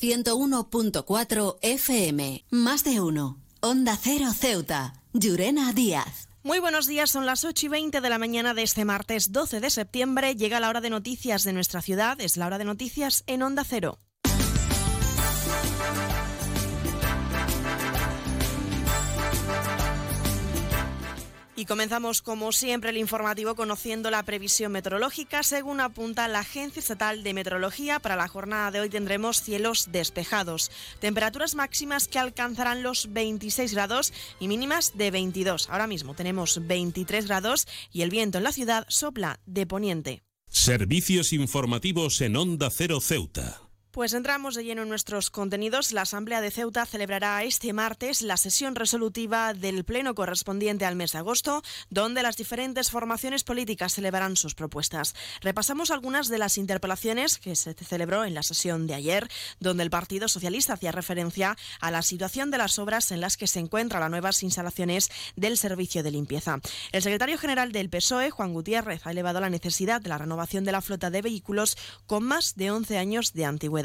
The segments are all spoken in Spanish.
101.4 FM. Más de uno. Onda Cero Ceuta. Llurena Díaz. Muy buenos días, son las 8 y 20 de la mañana de este martes 12 de septiembre. Llega la hora de noticias de nuestra ciudad, es la hora de noticias en Onda Cero. Y comenzamos, como siempre, el informativo conociendo la previsión meteorológica. Según apunta la Agencia Estatal de Meteorología, para la jornada de hoy tendremos cielos despejados. Temperaturas máximas que alcanzarán los 26 grados y mínimas de 22. Ahora mismo tenemos 23 grados y el viento en la ciudad sopla de poniente. Servicios informativos en Onda Cero Ceuta. Pues entramos de lleno en nuestros contenidos. La Asamblea de Ceuta celebrará este martes la sesión resolutiva del Pleno correspondiente al mes de agosto, donde las diferentes formaciones políticas celebrarán sus propuestas. Repasamos algunas de las interpelaciones que se celebró en la sesión de ayer, donde el Partido Socialista hacía referencia a la situación de las obras en las que se encuentran las nuevas instalaciones del servicio de limpieza. El secretario general del PSOE, Juan Gutiérrez, ha elevado la necesidad de la renovación de la flota de vehículos con más de 11 años de antigüedad.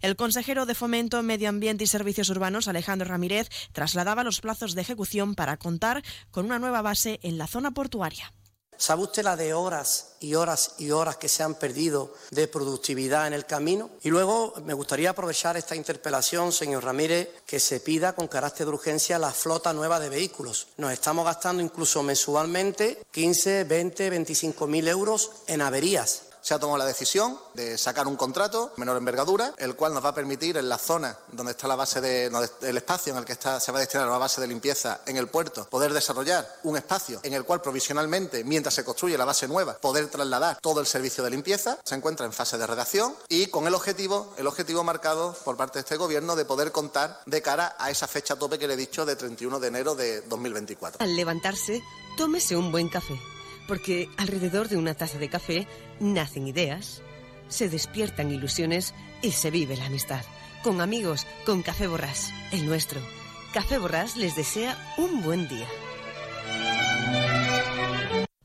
El consejero de Fomento, Medio Ambiente y Servicios Urbanos, Alejandro Ramírez, trasladaba los plazos de ejecución para contar con una nueva base en la zona portuaria. ¿Sabe usted la de horas y horas y horas que se han perdido de productividad en el camino? Y luego me gustaría aprovechar esta interpelación, señor Ramírez, que se pida con carácter de urgencia la flota nueva de vehículos. Nos estamos gastando incluso mensualmente 15, 20, 25 mil euros en averías se ha tomado la decisión de sacar un contrato menor envergadura, el cual nos va a permitir en la zona donde está la base de, el espacio en el que está, se va a destinar la base de limpieza en el puerto, poder desarrollar un espacio en el cual provisionalmente, mientras se construye la base nueva, poder trasladar todo el servicio de limpieza. Se encuentra en fase de redacción y con el objetivo, el objetivo marcado por parte de este gobierno de poder contar de cara a esa fecha tope que le he dicho de 31 de enero de 2024. Al levantarse, tómese un buen café porque alrededor de una taza de café nacen ideas, se despiertan ilusiones y se vive la amistad. Con amigos, con Café Borrás, el nuestro. Café Borrás les desea un buen día.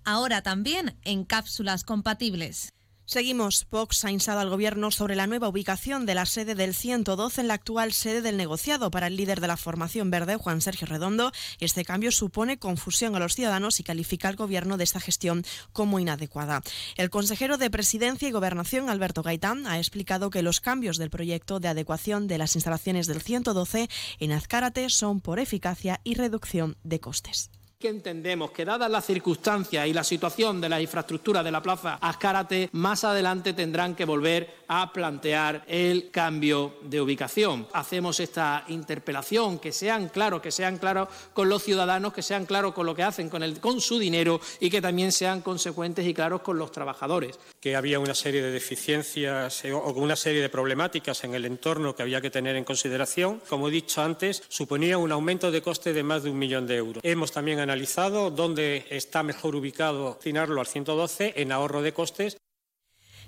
Ahora también en cápsulas compatibles. Seguimos. Vox ha instado al Gobierno sobre la nueva ubicación de la sede del 112 en la actual sede del negociado. Para el líder de la formación verde, Juan Sergio Redondo, este cambio supone confusión a los ciudadanos y califica al Gobierno de esta gestión como inadecuada. El consejero de Presidencia y Gobernación, Alberto Gaitán, ha explicado que los cambios del proyecto de adecuación de las instalaciones del 112 en Azcárate son por eficacia y reducción de costes que entendemos que dadas las circunstancias y la situación de la infraestructura de la Plaza Azcárate, más adelante tendrán que volver a plantear el cambio de ubicación. Hacemos esta interpelación, que sean claros, que sean claros con los ciudadanos, que sean claros con lo que hacen con, el, con su dinero y que también sean consecuentes y claros con los trabajadores. Que había una serie de deficiencias eh, o una serie de problemáticas en el entorno que había que tener en consideración. Como he dicho antes, suponía un aumento de coste de más de un millón de euros. Hemos también analizado dónde está mejor ubicado destinarlo al 112 en ahorro de costes.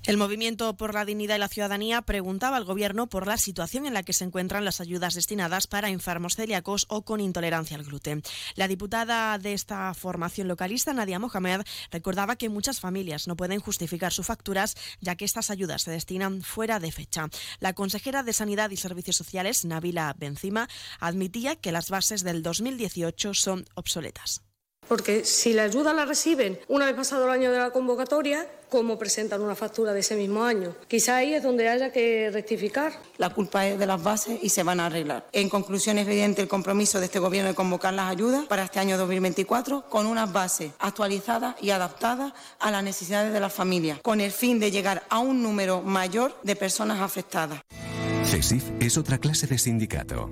El Movimiento por la Dignidad y la Ciudadanía preguntaba al Gobierno por la situación en la que se encuentran las ayudas destinadas para enfermos celíacos o con intolerancia al gluten. La diputada de esta formación localista, Nadia Mohamed, recordaba que muchas familias no pueden justificar sus facturas ya que estas ayudas se destinan fuera de fecha. La consejera de Sanidad y Servicios Sociales, Nabila Benzima, admitía que las bases del 2018 son obsoletas. Porque si la ayuda la reciben una vez pasado el año de la convocatoria, ¿cómo presentan una factura de ese mismo año? Quizá ahí es donde haya que rectificar. La culpa es de las bases y se van a arreglar. En conclusión, es evidente el compromiso de este Gobierno de convocar las ayudas para este año 2024 con unas bases actualizadas y adaptadas a las necesidades de las familias, con el fin de llegar a un número mayor de personas afectadas. CESIF es otra clase de sindicato.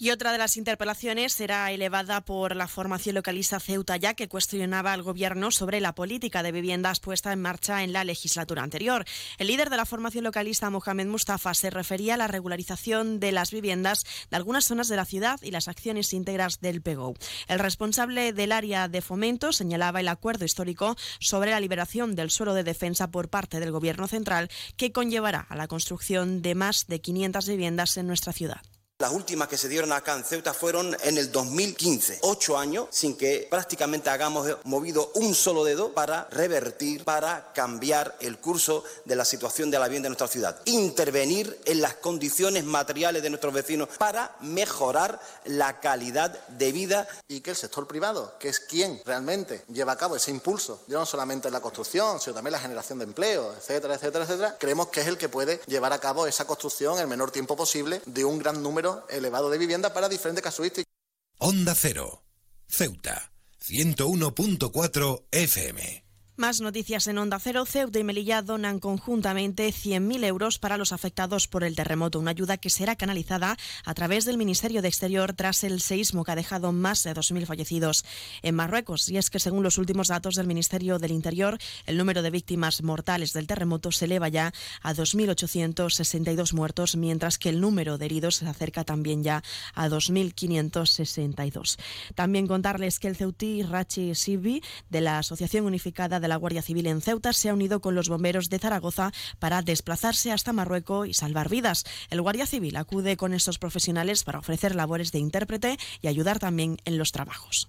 Y otra de las interpelaciones será elevada por la formación localista Ceuta ya que cuestionaba al gobierno sobre la política de viviendas puesta en marcha en la legislatura anterior. El líder de la formación localista, Mohamed Mustafa, se refería a la regularización de las viviendas de algunas zonas de la ciudad y las acciones íntegras del PEGO. El responsable del área de fomento señalaba el acuerdo histórico sobre la liberación del suelo de defensa por parte del gobierno central que conllevará a la construcción de más de 500 viviendas en nuestra ciudad. Las últimas que se dieron acá en Ceuta fueron en el 2015, ocho años sin que prácticamente hagamos movido un solo dedo para revertir, para cambiar el curso de la situación de la vivienda en nuestra ciudad, intervenir en las condiciones materiales de nuestros vecinos para mejorar la calidad de vida. Y que el sector privado, que es quien realmente lleva a cabo ese impulso, no solamente en la construcción, sino también la generación de empleo, etcétera, etcétera, etcétera, creemos que es el que puede llevar a cabo esa construcción en el menor tiempo posible de un gran número elevado de vivienda para diferentes casuísticas. Onda Cero, Ceuta, 101.4 FM. Más noticias en Onda Cero. Ceuta y Melilla donan conjuntamente 100.000 euros para los afectados por el terremoto, una ayuda que será canalizada a través del Ministerio de Exterior tras el seísmo que ha dejado más de 2.000 fallecidos en Marruecos. Y es que según los últimos datos del Ministerio del Interior, el número de víctimas mortales del terremoto se eleva ya a 2.862 muertos, mientras que el número de heridos se acerca también ya a 2.562. También contarles que el ceutí Rachi Sibi de la Asociación Unificada de la Guardia Civil en Ceuta se ha unido con los bomberos de Zaragoza para desplazarse hasta Marruecos y salvar vidas. El Guardia Civil acude con estos profesionales para ofrecer labores de intérprete y ayudar también en los trabajos.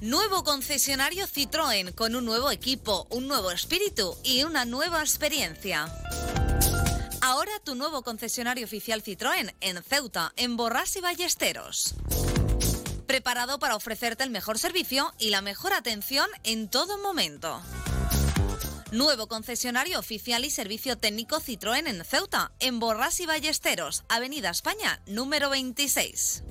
Nuevo concesionario Citroën con un nuevo equipo, un nuevo espíritu y una nueva experiencia. Ahora tu nuevo concesionario oficial Citroën en Ceuta, en Borras y Ballesteros preparado para ofrecerte el mejor servicio y la mejor atención en todo momento. Nuevo concesionario oficial y servicio técnico Citroën en Ceuta, en Borras y Ballesteros, Avenida España, número 26.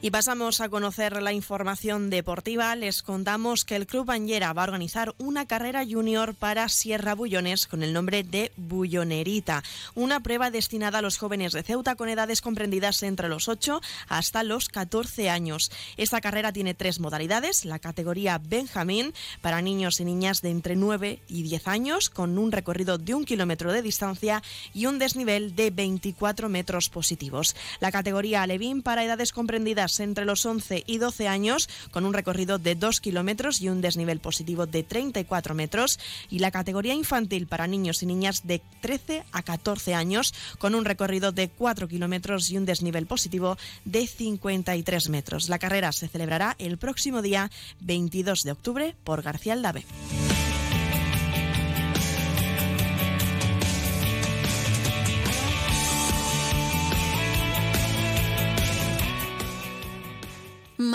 Y pasamos a conocer la información deportiva. Les contamos que el Club Bañera va a organizar una carrera junior para Sierra Bullones con el nombre de Bullonerita, una prueba destinada a los jóvenes de Ceuta con edades comprendidas entre los 8 hasta los 14 años. Esta carrera tiene tres modalidades, la categoría Benjamín para niños y niñas de entre 9 y 10 años con un recorrido de un kilómetro de distancia y un desnivel de 24 metros positivos. La categoría Alevín para edades comprendidas entre los 11 y 12 años con un recorrido de 2 kilómetros y un desnivel positivo de 34 metros y la categoría infantil para niños y niñas de 13 a 14 años con un recorrido de 4 kilómetros y un desnivel positivo de 53 metros. La carrera se celebrará el próximo día 22 de octubre por García Aldave.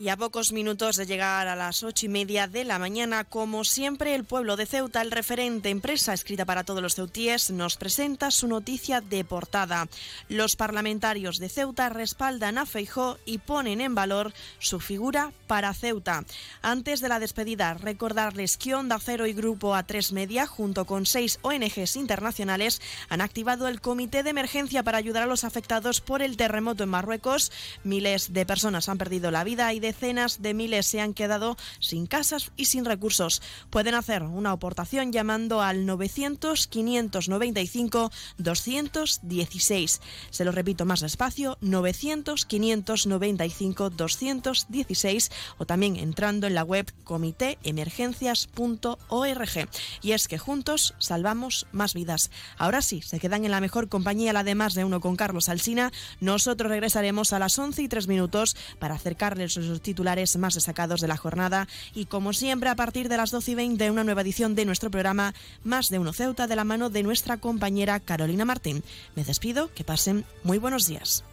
Y a pocos minutos de llegar a las ocho y media de la mañana, como siempre, el pueblo de Ceuta, el referente empresa escrita para todos los ceutíes, nos presenta su noticia de portada. Los parlamentarios de Ceuta respaldan a Feijó y ponen en valor su figura para Ceuta. Antes de la despedida, recordarles que Onda Cero y Grupo A3 Media, junto con seis ONGs internacionales, han activado el comité de emergencia para ayudar a los afectados por el terremoto en Marruecos. Miles de personas han perdido la vida y de decenas de miles se han quedado sin casas y sin recursos. Pueden hacer una aportación llamando al 900-595-216. Se lo repito más despacio, 900-595-216 o también entrando en la web comitéemergencias.org. Y es que juntos salvamos más vidas. Ahora sí, se quedan en la mejor compañía, la de más de uno con Carlos Alsina. Nosotros regresaremos a las 11 y 3 minutos para acercarles titulares más destacados de la jornada y como siempre a partir de las 12 y 20 una nueva edición de nuestro programa Más de Uno Ceuta de la mano de nuestra compañera Carolina Martín. Me despido, que pasen muy buenos días.